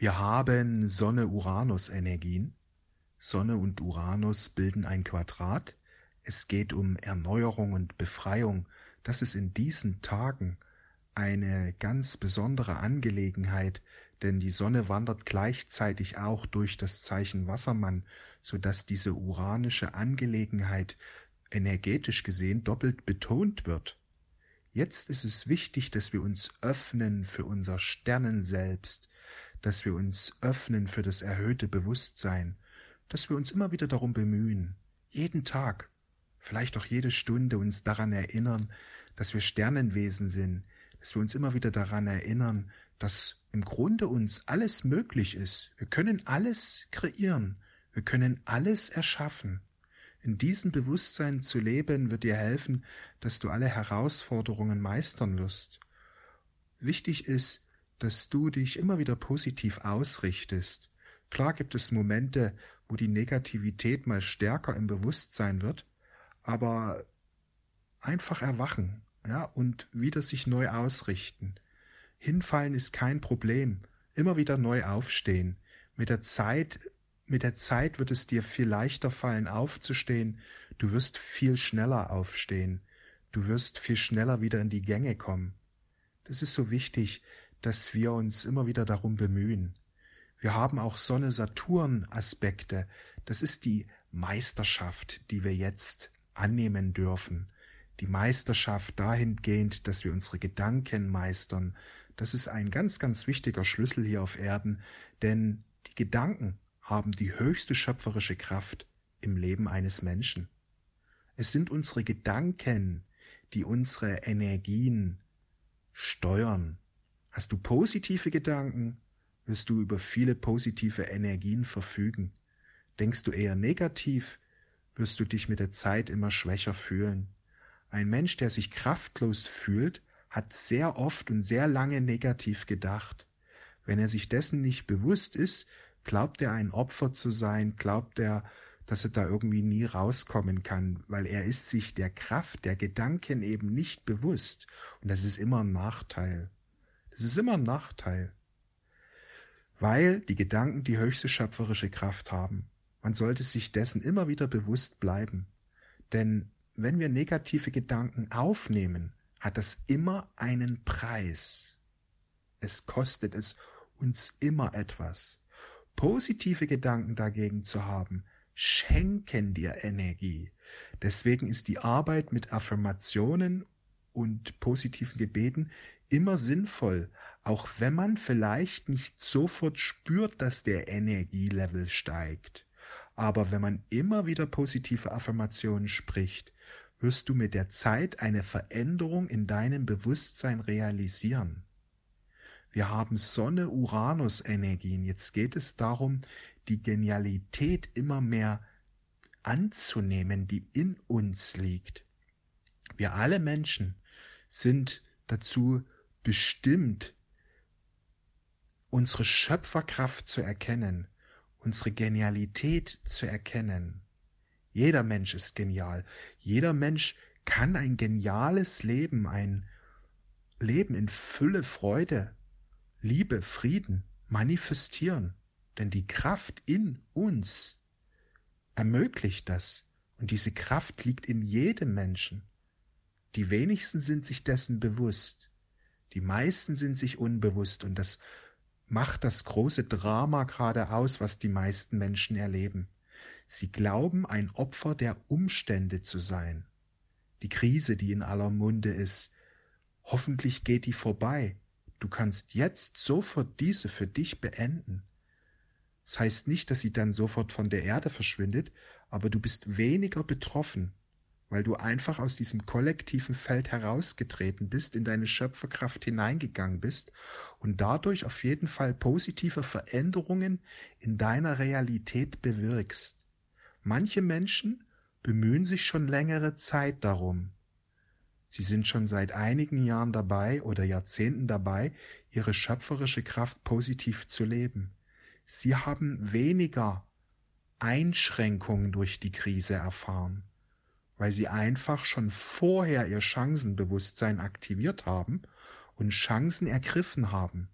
Wir haben Sonne-Uranus-Energien. Sonne und Uranus bilden ein Quadrat. Es geht um Erneuerung und Befreiung. Das ist in diesen Tagen eine ganz besondere Angelegenheit, denn die Sonne wandert gleichzeitig auch durch das Zeichen Wassermann, so dass diese uranische Angelegenheit energetisch gesehen doppelt betont wird. Jetzt ist es wichtig, dass wir uns öffnen für unser Sternenselbst, dass wir uns öffnen für das erhöhte Bewusstsein, dass wir uns immer wieder darum bemühen, jeden Tag, vielleicht auch jede Stunde uns daran erinnern, dass wir Sternenwesen sind, dass wir uns immer wieder daran erinnern, dass im Grunde uns alles möglich ist. Wir können alles kreieren, wir können alles erschaffen. In diesem Bewusstsein zu leben wird dir helfen, dass du alle Herausforderungen meistern wirst. Wichtig ist, dass du dich immer wieder positiv ausrichtest. Klar gibt es Momente, wo die Negativität mal stärker im Bewusstsein wird, aber einfach erwachen, ja, und wieder sich neu ausrichten. Hinfallen ist kein Problem, immer wieder neu aufstehen. Mit der Zeit, mit der Zeit wird es dir viel leichter fallen aufzustehen, du wirst viel schneller aufstehen, du wirst viel schneller wieder in die Gänge kommen. Das ist so wichtig, dass wir uns immer wieder darum bemühen. Wir haben auch Sonne-Saturn-Aspekte. Das ist die Meisterschaft, die wir jetzt annehmen dürfen. Die Meisterschaft dahingehend, dass wir unsere Gedanken meistern. Das ist ein ganz, ganz wichtiger Schlüssel hier auf Erden, denn die Gedanken haben die höchste schöpferische Kraft im Leben eines Menschen. Es sind unsere Gedanken, die unsere Energien steuern, Hast du positive Gedanken, wirst du über viele positive Energien verfügen. Denkst du eher negativ, wirst du dich mit der Zeit immer schwächer fühlen. Ein Mensch, der sich kraftlos fühlt, hat sehr oft und sehr lange negativ gedacht. Wenn er sich dessen nicht bewusst ist, glaubt er ein Opfer zu sein, glaubt er, dass er da irgendwie nie rauskommen kann, weil er ist sich der Kraft der Gedanken eben nicht bewusst. Und das ist immer ein Nachteil. Es ist immer ein Nachteil, weil die Gedanken die höchste schöpferische Kraft haben. Man sollte sich dessen immer wieder bewusst bleiben. Denn wenn wir negative Gedanken aufnehmen, hat das immer einen Preis. Es kostet es uns immer etwas. Positive Gedanken dagegen zu haben, schenken dir Energie. Deswegen ist die Arbeit mit Affirmationen und positiven Gebeten immer sinnvoll, auch wenn man vielleicht nicht sofort spürt, dass der Energielevel steigt. Aber wenn man immer wieder positive Affirmationen spricht, wirst du mit der Zeit eine Veränderung in deinem Bewusstsein realisieren. Wir haben Sonne-Uranus-Energien. Jetzt geht es darum, die Genialität immer mehr anzunehmen, die in uns liegt. Wir alle Menschen sind dazu bestimmt, unsere Schöpferkraft zu erkennen, unsere Genialität zu erkennen. Jeder Mensch ist genial. Jeder Mensch kann ein geniales Leben, ein Leben in Fülle, Freude, Liebe, Frieden manifestieren. Denn die Kraft in uns ermöglicht das. Und diese Kraft liegt in jedem Menschen. Die wenigsten sind sich dessen bewusst. Die meisten sind sich unbewusst und das macht das große Drama gerade aus, was die meisten Menschen erleben. Sie glauben, ein Opfer der Umstände zu sein. Die Krise, die in aller Munde ist, hoffentlich geht die vorbei. Du kannst jetzt sofort diese für dich beenden. Das heißt nicht, dass sie dann sofort von der Erde verschwindet, aber du bist weniger betroffen weil du einfach aus diesem kollektiven Feld herausgetreten bist, in deine Schöpferkraft hineingegangen bist und dadurch auf jeden Fall positive Veränderungen in deiner Realität bewirkst. Manche Menschen bemühen sich schon längere Zeit darum. Sie sind schon seit einigen Jahren dabei oder Jahrzehnten dabei, ihre schöpferische Kraft positiv zu leben. Sie haben weniger Einschränkungen durch die Krise erfahren weil sie einfach schon vorher ihr Chancenbewusstsein aktiviert haben und Chancen ergriffen haben.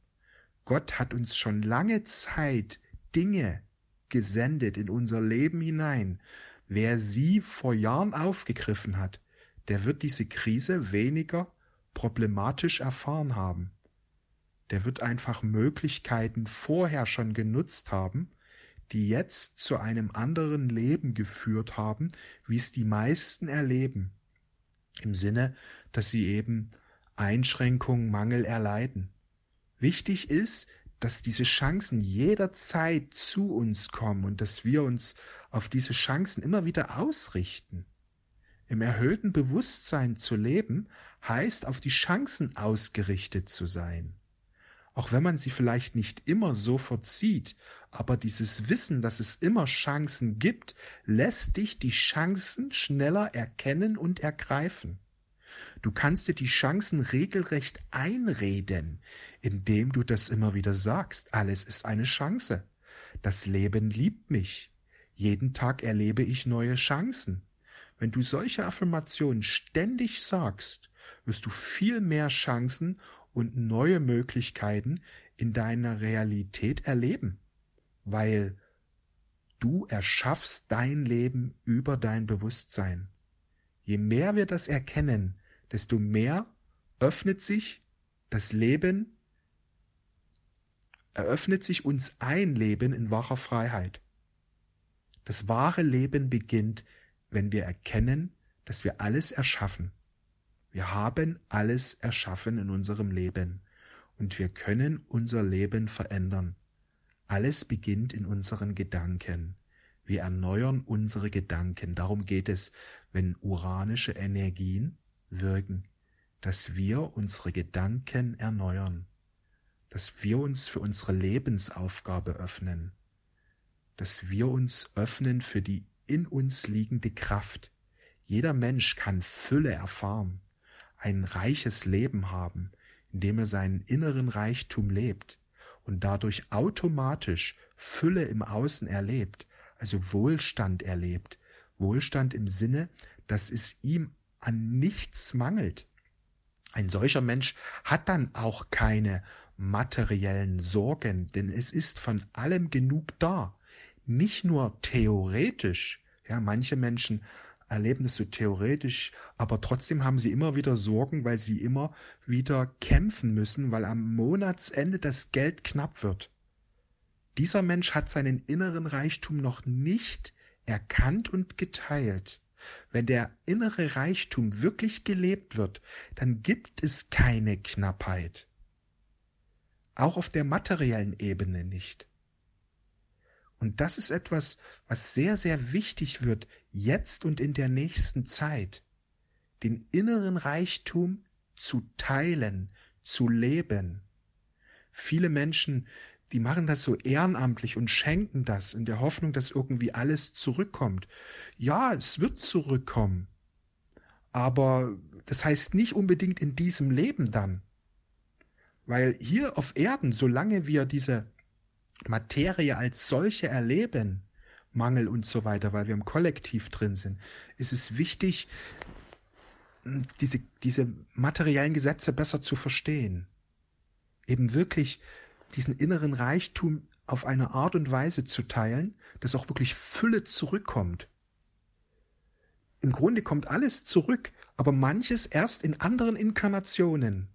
Gott hat uns schon lange Zeit Dinge gesendet in unser Leben hinein. Wer sie vor Jahren aufgegriffen hat, der wird diese Krise weniger problematisch erfahren haben. Der wird einfach Möglichkeiten vorher schon genutzt haben, die jetzt zu einem anderen Leben geführt haben, wie es die meisten erleben. Im Sinne, dass sie eben Einschränkungen, Mangel erleiden. Wichtig ist, dass diese Chancen jederzeit zu uns kommen und dass wir uns auf diese Chancen immer wieder ausrichten. Im erhöhten Bewusstsein zu leben, heißt auf die Chancen ausgerichtet zu sein. Auch wenn man sie vielleicht nicht immer sofort sieht, aber dieses Wissen, dass es immer Chancen gibt, lässt dich die Chancen schneller erkennen und ergreifen. Du kannst dir die Chancen regelrecht einreden, indem du das immer wieder sagst. Alles ist eine Chance. Das Leben liebt mich. Jeden Tag erlebe ich neue Chancen. Wenn du solche Affirmationen ständig sagst, wirst du viel mehr Chancen und neue Möglichkeiten in deiner Realität erleben, weil du erschaffst dein Leben über dein Bewusstsein. Je mehr wir das erkennen, desto mehr öffnet sich das Leben, eröffnet sich uns ein Leben in wacher Freiheit. Das wahre Leben beginnt, wenn wir erkennen, dass wir alles erschaffen. Wir haben alles erschaffen in unserem Leben und wir können unser Leben verändern. Alles beginnt in unseren Gedanken. Wir erneuern unsere Gedanken. Darum geht es, wenn uranische Energien wirken, dass wir unsere Gedanken erneuern, dass wir uns für unsere Lebensaufgabe öffnen, dass wir uns öffnen für die in uns liegende Kraft. Jeder Mensch kann Fülle erfahren ein reiches Leben haben, indem er seinen inneren Reichtum lebt und dadurch automatisch Fülle im Außen erlebt, also Wohlstand erlebt. Wohlstand im Sinne, dass es ihm an nichts mangelt. Ein solcher Mensch hat dann auch keine materiellen Sorgen, denn es ist von allem genug da. Nicht nur theoretisch. Ja, manche Menschen so theoretisch, aber trotzdem haben sie immer wieder Sorgen, weil sie immer wieder kämpfen müssen, weil am Monatsende das Geld knapp wird. Dieser Mensch hat seinen inneren Reichtum noch nicht erkannt und geteilt. Wenn der innere Reichtum wirklich gelebt wird, dann gibt es keine Knappheit. Auch auf der materiellen Ebene nicht. Und das ist etwas, was sehr, sehr wichtig wird, jetzt und in der nächsten Zeit. Den inneren Reichtum zu teilen, zu leben. Viele Menschen, die machen das so ehrenamtlich und schenken das in der Hoffnung, dass irgendwie alles zurückkommt. Ja, es wird zurückkommen. Aber das heißt nicht unbedingt in diesem Leben dann. Weil hier auf Erden, solange wir diese Materie als solche erleben, Mangel und so weiter, weil wir im Kollektiv drin sind, ist es wichtig, diese, diese materiellen Gesetze besser zu verstehen. Eben wirklich diesen inneren Reichtum auf eine Art und Weise zu teilen, dass auch wirklich Fülle zurückkommt. Im Grunde kommt alles zurück, aber manches erst in anderen Inkarnationen.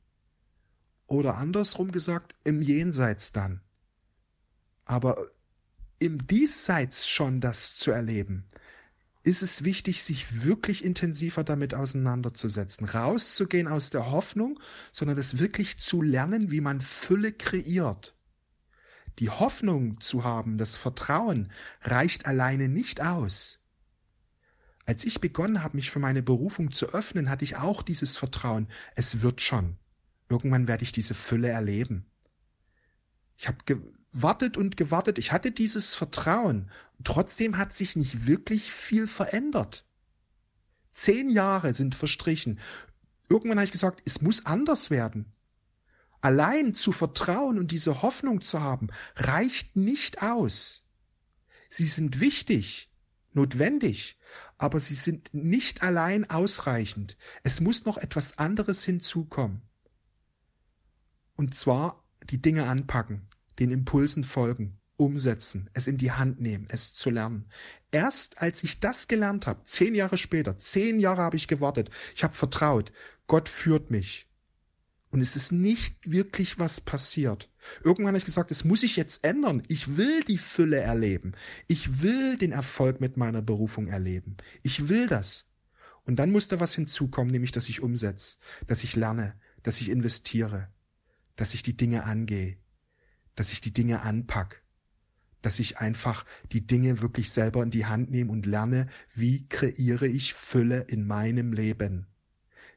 Oder andersrum gesagt, im Jenseits dann. Aber im Diesseits schon das zu erleben, ist es wichtig, sich wirklich intensiver damit auseinanderzusetzen, rauszugehen aus der Hoffnung, sondern es wirklich zu lernen, wie man Fülle kreiert. Die Hoffnung zu haben, das Vertrauen reicht alleine nicht aus. Als ich begonnen habe, mich für meine Berufung zu öffnen, hatte ich auch dieses Vertrauen, es wird schon. Irgendwann werde ich diese Fülle erleben. Ich habe gewartet und gewartet. Ich hatte dieses Vertrauen. Trotzdem hat sich nicht wirklich viel verändert. Zehn Jahre sind verstrichen. Irgendwann habe ich gesagt, es muss anders werden. Allein zu vertrauen und diese Hoffnung zu haben, reicht nicht aus. Sie sind wichtig, notwendig, aber sie sind nicht allein ausreichend. Es muss noch etwas anderes hinzukommen. Und zwar die Dinge anpacken, den Impulsen folgen, umsetzen, es in die Hand nehmen, es zu lernen. Erst als ich das gelernt habe, zehn Jahre später, zehn Jahre habe ich gewartet, ich habe vertraut, Gott führt mich. Und es ist nicht wirklich was passiert. Irgendwann habe ich gesagt, es muss ich jetzt ändern. Ich will die Fülle erleben. Ich will den Erfolg mit meiner Berufung erleben. Ich will das. Und dann muss da was hinzukommen, nämlich, dass ich umsetze, dass ich lerne, dass ich investiere, dass ich die Dinge angehe, dass ich die Dinge anpack, dass ich einfach die Dinge wirklich selber in die Hand nehme und lerne, wie kreiere ich Fülle in meinem Leben?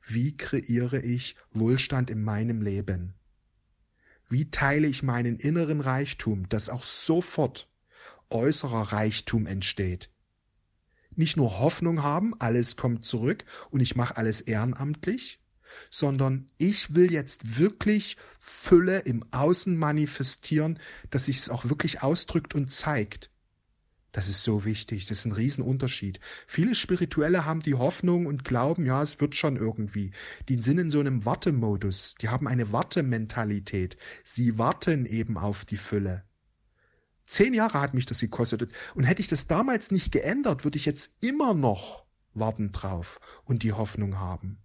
Wie kreiere ich Wohlstand in meinem Leben? Wie teile ich meinen inneren Reichtum, dass auch sofort äußerer Reichtum entsteht? Nicht nur Hoffnung haben, alles kommt zurück und ich mache alles ehrenamtlich, sondern ich will jetzt wirklich Fülle im Außen manifestieren, dass sich es auch wirklich ausdrückt und zeigt. Das ist so wichtig, das ist ein Riesenunterschied. Viele Spirituelle haben die Hoffnung und glauben, ja, es wird schon irgendwie. Die sind in so einem Wartemodus, die haben eine Wartementalität. Sie warten eben auf die Fülle. Zehn Jahre hat mich das gekostet und hätte ich das damals nicht geändert, würde ich jetzt immer noch warten drauf und die Hoffnung haben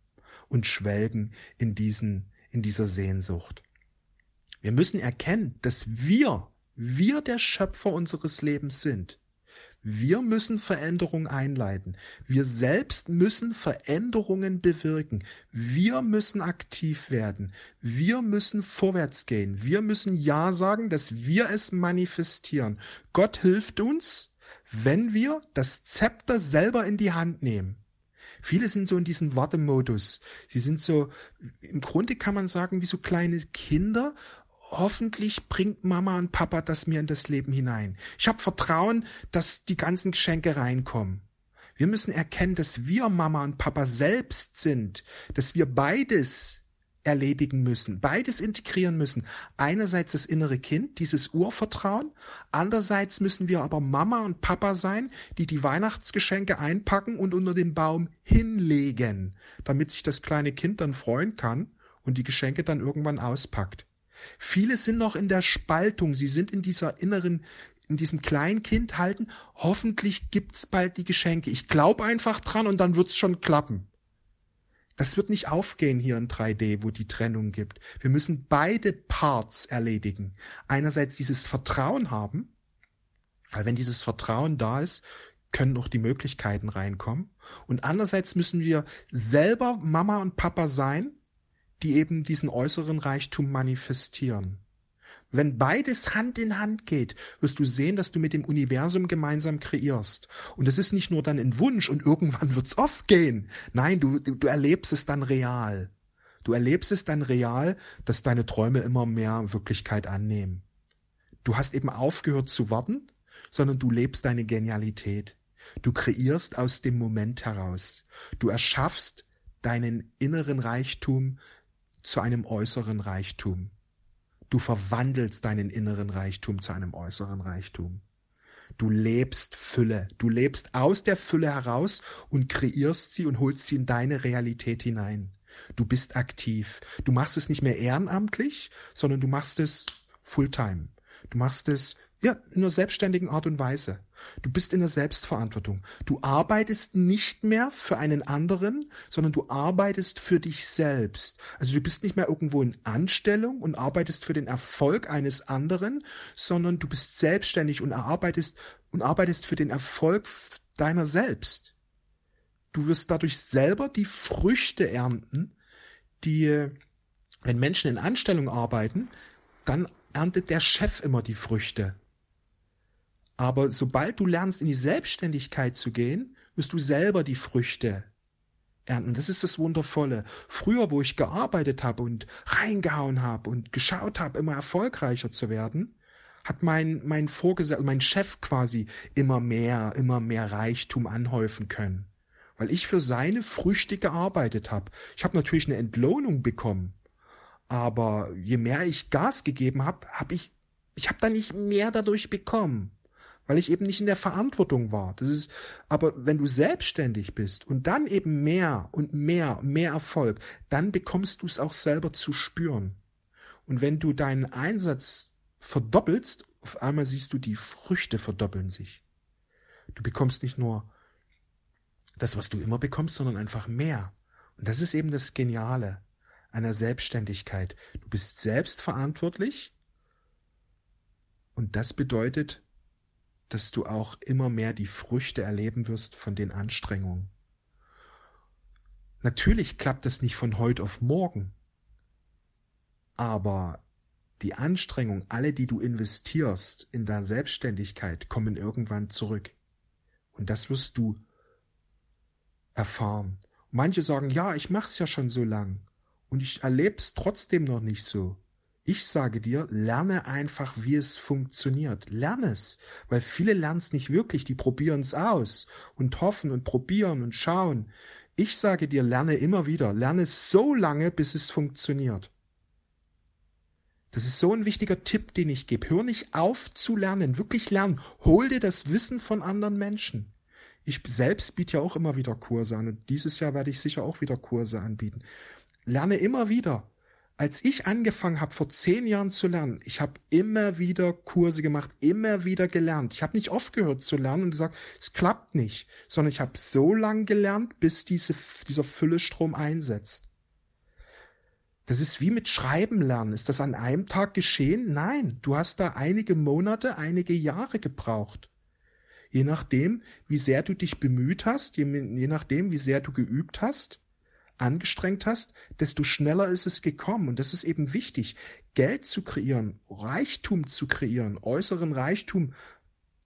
und schwelgen in diesen, in dieser Sehnsucht. Wir müssen erkennen, dass wir, wir der Schöpfer unseres Lebens sind. Wir müssen Veränderungen einleiten. Wir selbst müssen Veränderungen bewirken. Wir müssen aktiv werden. Wir müssen vorwärts gehen. Wir müssen Ja sagen, dass wir es manifestieren. Gott hilft uns, wenn wir das Zepter selber in die Hand nehmen. Viele sind so in diesem Wartemodus. Sie sind so, im Grunde kann man sagen, wie so kleine Kinder. Hoffentlich bringt Mama und Papa das mir in das Leben hinein. Ich habe Vertrauen, dass die ganzen Geschenke reinkommen. Wir müssen erkennen, dass wir Mama und Papa selbst sind, dass wir beides erledigen müssen, beides integrieren müssen. Einerseits das innere Kind, dieses Urvertrauen, andererseits müssen wir aber Mama und Papa sein, die die Weihnachtsgeschenke einpacken und unter den Baum hinlegen, damit sich das kleine Kind dann freuen kann und die Geschenke dann irgendwann auspackt. Viele sind noch in der Spaltung, sie sind in dieser inneren in diesem kleinen Kind halten, hoffentlich gibt's bald die Geschenke. Ich glaube einfach dran und dann wird's schon klappen. Das wird nicht aufgehen hier in 3D, wo die Trennung gibt. Wir müssen beide Parts erledigen. Einerseits dieses Vertrauen haben, weil wenn dieses Vertrauen da ist, können auch die Möglichkeiten reinkommen. Und andererseits müssen wir selber Mama und Papa sein, die eben diesen äußeren Reichtum manifestieren. Wenn beides Hand in Hand geht, wirst du sehen, dass du mit dem Universum gemeinsam kreierst. Und es ist nicht nur dann ein Wunsch und irgendwann wird's oft gehen. Nein, du, du erlebst es dann real. Du erlebst es dann real, dass deine Träume immer mehr Wirklichkeit annehmen. Du hast eben aufgehört zu warten, sondern du lebst deine Genialität. Du kreierst aus dem Moment heraus. Du erschaffst deinen inneren Reichtum zu einem äußeren Reichtum. Du verwandelst deinen inneren Reichtum zu einem äußeren Reichtum. Du lebst Fülle. Du lebst aus der Fülle heraus und kreierst sie und holst sie in deine Realität hinein. Du bist aktiv. Du machst es nicht mehr ehrenamtlich, sondern du machst es Fulltime. Du machst es ja, in einer selbstständigen Art und Weise. Du bist in der Selbstverantwortung. Du arbeitest nicht mehr für einen anderen, sondern du arbeitest für dich selbst. Also du bist nicht mehr irgendwo in Anstellung und arbeitest für den Erfolg eines anderen, sondern du bist selbstständig und arbeitest und arbeitest für den Erfolg deiner selbst. Du wirst dadurch selber die Früchte ernten, die, wenn Menschen in Anstellung arbeiten, dann erntet der Chef immer die Früchte. Aber sobald du lernst, in die Selbstständigkeit zu gehen, wirst du selber die Früchte ernten. Das ist das Wundervolle. Früher, wo ich gearbeitet habe und reingehauen habe und geschaut habe, immer erfolgreicher zu werden, hat mein, mein Vorgesetzter, mein Chef quasi immer mehr, immer mehr Reichtum anhäufen können. Weil ich für seine Früchte gearbeitet habe. Ich habe natürlich eine Entlohnung bekommen. Aber je mehr ich Gas gegeben habe, habe ich, ich habe da nicht mehr dadurch bekommen weil ich eben nicht in der Verantwortung war. Das ist, aber wenn du selbstständig bist und dann eben mehr und mehr, mehr Erfolg, dann bekommst du es auch selber zu spüren. Und wenn du deinen Einsatz verdoppelst, auf einmal siehst du, die Früchte verdoppeln sich. Du bekommst nicht nur das, was du immer bekommst, sondern einfach mehr. Und das ist eben das Geniale einer Selbstständigkeit. Du bist selbstverantwortlich und das bedeutet, dass du auch immer mehr die Früchte erleben wirst von den Anstrengungen. Natürlich klappt das nicht von heute auf morgen, aber die Anstrengung, alle, die du investierst in deine Selbstständigkeit, kommen irgendwann zurück. Und das wirst du erfahren. Manche sagen, ja, ich mach's ja schon so lang und ich erleb's trotzdem noch nicht so. Ich sage dir, lerne einfach, wie es funktioniert. Lerne es, weil viele lernen es nicht wirklich, die probieren es aus und hoffen und probieren und schauen. Ich sage dir, lerne immer wieder, lerne so lange, bis es funktioniert. Das ist so ein wichtiger Tipp, den ich gebe. Hör nicht auf zu lernen, wirklich lernen. Hol dir das Wissen von anderen Menschen. Ich selbst biete ja auch immer wieder Kurse an und dieses Jahr werde ich sicher auch wieder Kurse anbieten. Lerne immer wieder. Als ich angefangen habe, vor zehn Jahren zu lernen, ich habe immer wieder Kurse gemacht, immer wieder gelernt. Ich habe nicht aufgehört zu lernen und gesagt, es klappt nicht, sondern ich habe so lange gelernt, bis diese, dieser Füllestrom einsetzt. Das ist wie mit Schreiben lernen. Ist das an einem Tag geschehen? Nein, du hast da einige Monate, einige Jahre gebraucht. Je nachdem, wie sehr du dich bemüht hast, je, je nachdem, wie sehr du geübt hast, angestrengt hast, desto schneller ist es gekommen. Und das ist eben wichtig, Geld zu kreieren, Reichtum zu kreieren, äußeren Reichtum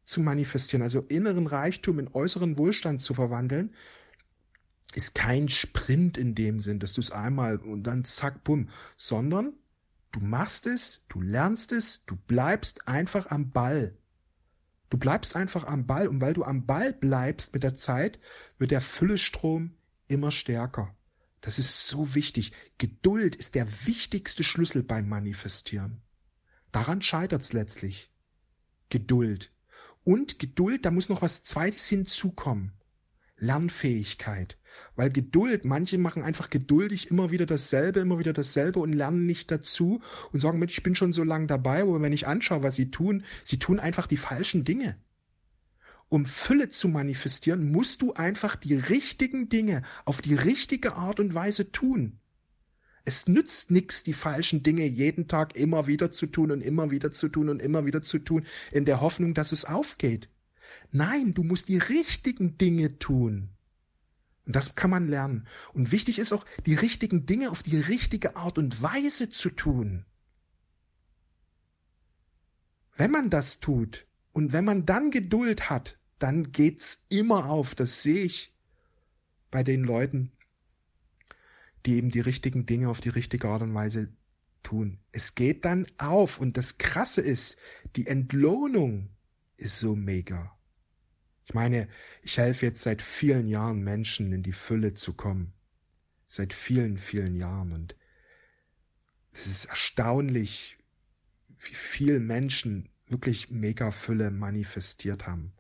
zu manifestieren, also inneren Reichtum in äußeren Wohlstand zu verwandeln, ist kein Sprint in dem Sinn, dass du es einmal und dann zack, bumm, sondern du machst es, du lernst es, du bleibst einfach am Ball. Du bleibst einfach am Ball und weil du am Ball bleibst mit der Zeit, wird der Füllestrom immer stärker. Das ist so wichtig. Geduld ist der wichtigste Schlüssel beim Manifestieren. Daran scheitert's letztlich. Geduld. Und Geduld, da muss noch was Zweites hinzukommen. Lernfähigkeit. Weil Geduld, manche machen einfach geduldig immer wieder dasselbe, immer wieder dasselbe und lernen nicht dazu und sagen, Mensch, ich bin schon so lange dabei, aber wenn ich anschaue, was sie tun, sie tun einfach die falschen Dinge. Um Fülle zu manifestieren, musst du einfach die richtigen Dinge auf die richtige Art und Weise tun. Es nützt nichts, die falschen Dinge jeden Tag immer wieder zu tun und immer wieder zu tun und immer wieder zu tun, in der Hoffnung, dass es aufgeht. Nein, du musst die richtigen Dinge tun. Und das kann man lernen. Und wichtig ist auch, die richtigen Dinge auf die richtige Art und Weise zu tun. Wenn man das tut und wenn man dann Geduld hat, dann geht's immer auf. Das sehe ich bei den Leuten, die eben die richtigen Dinge auf die richtige Art und Weise tun. Es geht dann auf. Und das Krasse ist, die Entlohnung ist so mega. Ich meine, ich helfe jetzt seit vielen Jahren Menschen in die Fülle zu kommen. Seit vielen, vielen Jahren. Und es ist erstaunlich, wie viel Menschen wirklich mega Fülle manifestiert haben.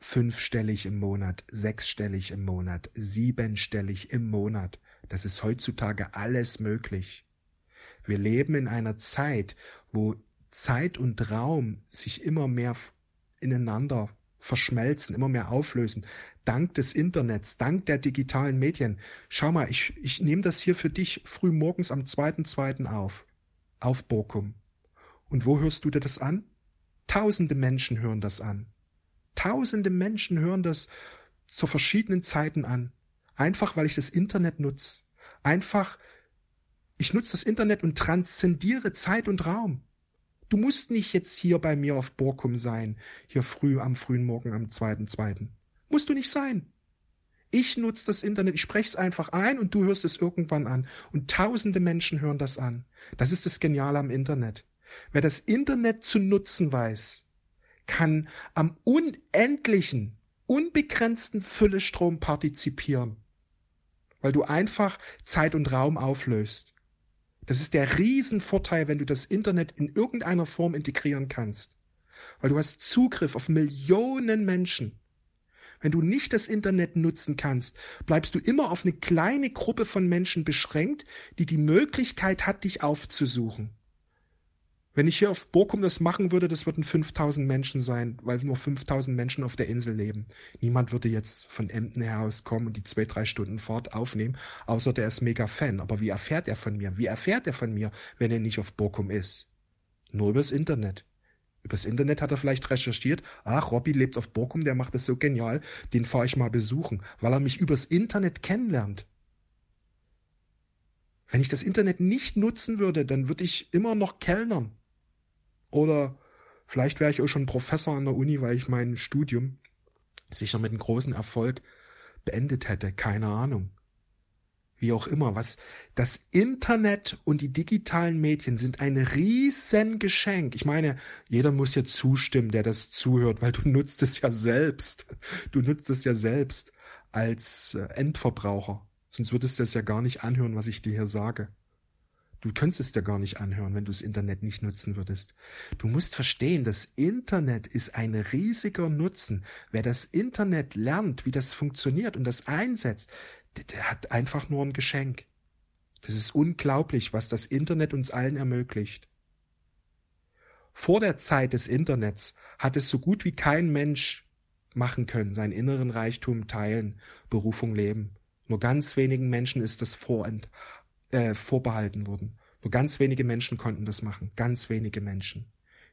Fünfstellig im Monat, sechsstellig im Monat, siebenstellig im Monat. Das ist heutzutage alles möglich. Wir leben in einer Zeit, wo Zeit und Raum sich immer mehr ineinander verschmelzen, immer mehr auflösen. Dank des Internets, dank der digitalen Medien. Schau mal, ich, ich nehme das hier für dich früh morgens am 2.2. auf. Auf Borkum. Und wo hörst du dir das an? Tausende Menschen hören das an. Tausende Menschen hören das zu verschiedenen Zeiten an. Einfach weil ich das Internet nutze. Einfach, ich nutze das Internet und transzendiere Zeit und Raum. Du musst nicht jetzt hier bei mir auf Borkum sein, hier früh am frühen Morgen am zweiten zweiten. Musst du nicht sein. Ich nutze das Internet, ich spreche es einfach ein und du hörst es irgendwann an. Und tausende Menschen hören das an. Das ist das Geniale am Internet. Wer das Internet zu nutzen weiß, kann am unendlichen, unbegrenzten Füllestrom partizipieren, weil du einfach Zeit und Raum auflöst. Das ist der Riesenvorteil, wenn du das Internet in irgendeiner Form integrieren kannst. Weil du hast Zugriff auf Millionen Menschen. Wenn du nicht das Internet nutzen kannst, bleibst du immer auf eine kleine Gruppe von Menschen beschränkt, die die Möglichkeit hat, dich aufzusuchen. Wenn ich hier auf Borkum das machen würde, das würden 5000 Menschen sein, weil nur 5000 Menschen auf der Insel leben. Niemand würde jetzt von Emden her aus kommen und die zwei, drei Stunden Fahrt aufnehmen, außer der ist mega Fan. Aber wie erfährt er von mir? Wie erfährt er von mir, wenn er nicht auf Borkum ist? Nur übers Internet. Übers Internet hat er vielleicht recherchiert, ach, Robby lebt auf Borkum, der macht das so genial, den fahre ich mal besuchen, weil er mich übers Internet kennenlernt. Wenn ich das Internet nicht nutzen würde, dann würde ich immer noch Kellnern. Oder vielleicht wäre ich auch schon Professor an der Uni, weil ich mein Studium sicher mit einem großen Erfolg beendet hätte. Keine Ahnung. Wie auch immer, was, das Internet und die digitalen Medien sind ein riesen Geschenk. Ich meine, jeder muss ja zustimmen, der das zuhört, weil du nutzt es ja selbst. Du nutzt es ja selbst als äh, Endverbraucher. Sonst würdest du es ja gar nicht anhören, was ich dir hier sage. Du könntest es dir gar nicht anhören, wenn du das Internet nicht nutzen würdest. Du musst verstehen, das Internet ist ein riesiger Nutzen. Wer das Internet lernt, wie das funktioniert und das einsetzt, der, der hat einfach nur ein Geschenk. Das ist unglaublich, was das Internet uns allen ermöglicht. Vor der Zeit des Internets hat es so gut wie kein Mensch machen können, seinen inneren Reichtum teilen, Berufung leben. Nur ganz wenigen Menschen ist das vorent, äh, vorbehalten wurden. Nur ganz wenige Menschen konnten das machen. Ganz wenige Menschen,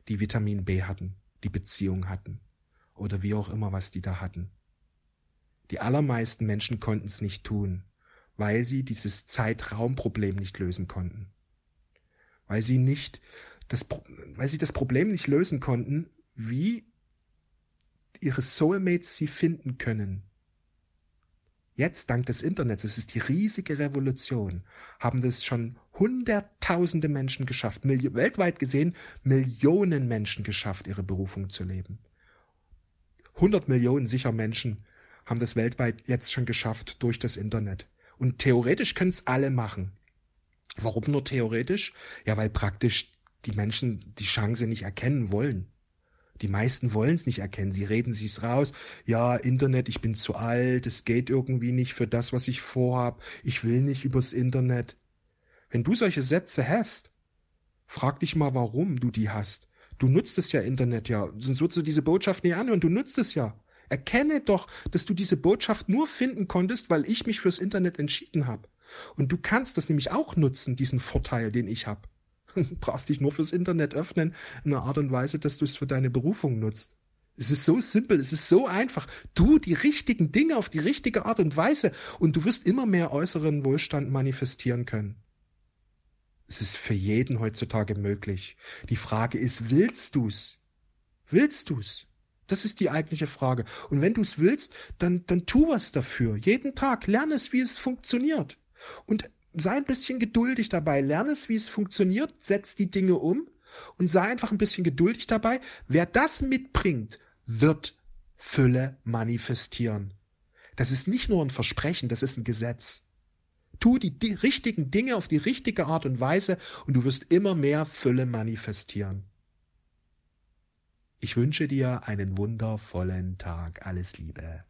die Vitamin B hatten, die Beziehung hatten oder wie auch immer, was die da hatten. Die allermeisten Menschen konnten es nicht tun, weil sie dieses Zeitraumproblem nicht lösen konnten. Weil sie nicht das, weil sie das Problem nicht lösen konnten, wie ihre Soulmates sie finden können. Jetzt, dank des Internets, es ist die riesige Revolution, haben das schon hunderttausende Menschen geschafft, weltweit gesehen Millionen Menschen geschafft, ihre Berufung zu leben. Hundert Millionen sicher Menschen haben das weltweit jetzt schon geschafft durch das Internet. Und theoretisch können es alle machen. Warum nur theoretisch? Ja, weil praktisch die Menschen die Chance nicht erkennen wollen. Die meisten wollen es nicht erkennen. Sie reden sich's raus. Ja, Internet, ich bin zu alt, es geht irgendwie nicht für das, was ich vorhab. Ich will nicht übers Internet. Wenn du solche Sätze hast, frag dich mal, warum du die hast. Du nutzt es ja Internet ja, sonst würdest du diese Botschaft nie anhören. Du nutzt es ja. Erkenne doch, dass du diese Botschaft nur finden konntest, weil ich mich fürs Internet entschieden habe. Und du kannst das nämlich auch nutzen, diesen Vorteil, den ich habe. brauchst dich nur fürs Internet öffnen in einer Art und Weise, dass du es für deine Berufung nutzt. Es ist so simpel, es ist so einfach. Tu die richtigen Dinge auf die richtige Art und Weise und du wirst immer mehr äußeren Wohlstand manifestieren können. Es ist für jeden heutzutage möglich. Die Frage ist, willst du's? Willst du's? Das ist die eigentliche Frage. Und wenn du's willst, dann, dann tu was dafür. Jeden Tag lerne es, wie es funktioniert. Und sei ein bisschen geduldig dabei, lerne es, wie es funktioniert, setz die Dinge um und sei einfach ein bisschen geduldig dabei. Wer das mitbringt, wird Fülle manifestieren. Das ist nicht nur ein Versprechen, das ist ein Gesetz. Tu die, die richtigen Dinge auf die richtige Art und Weise und du wirst immer mehr Fülle manifestieren. Ich wünsche dir einen wundervollen Tag. Alles Liebe.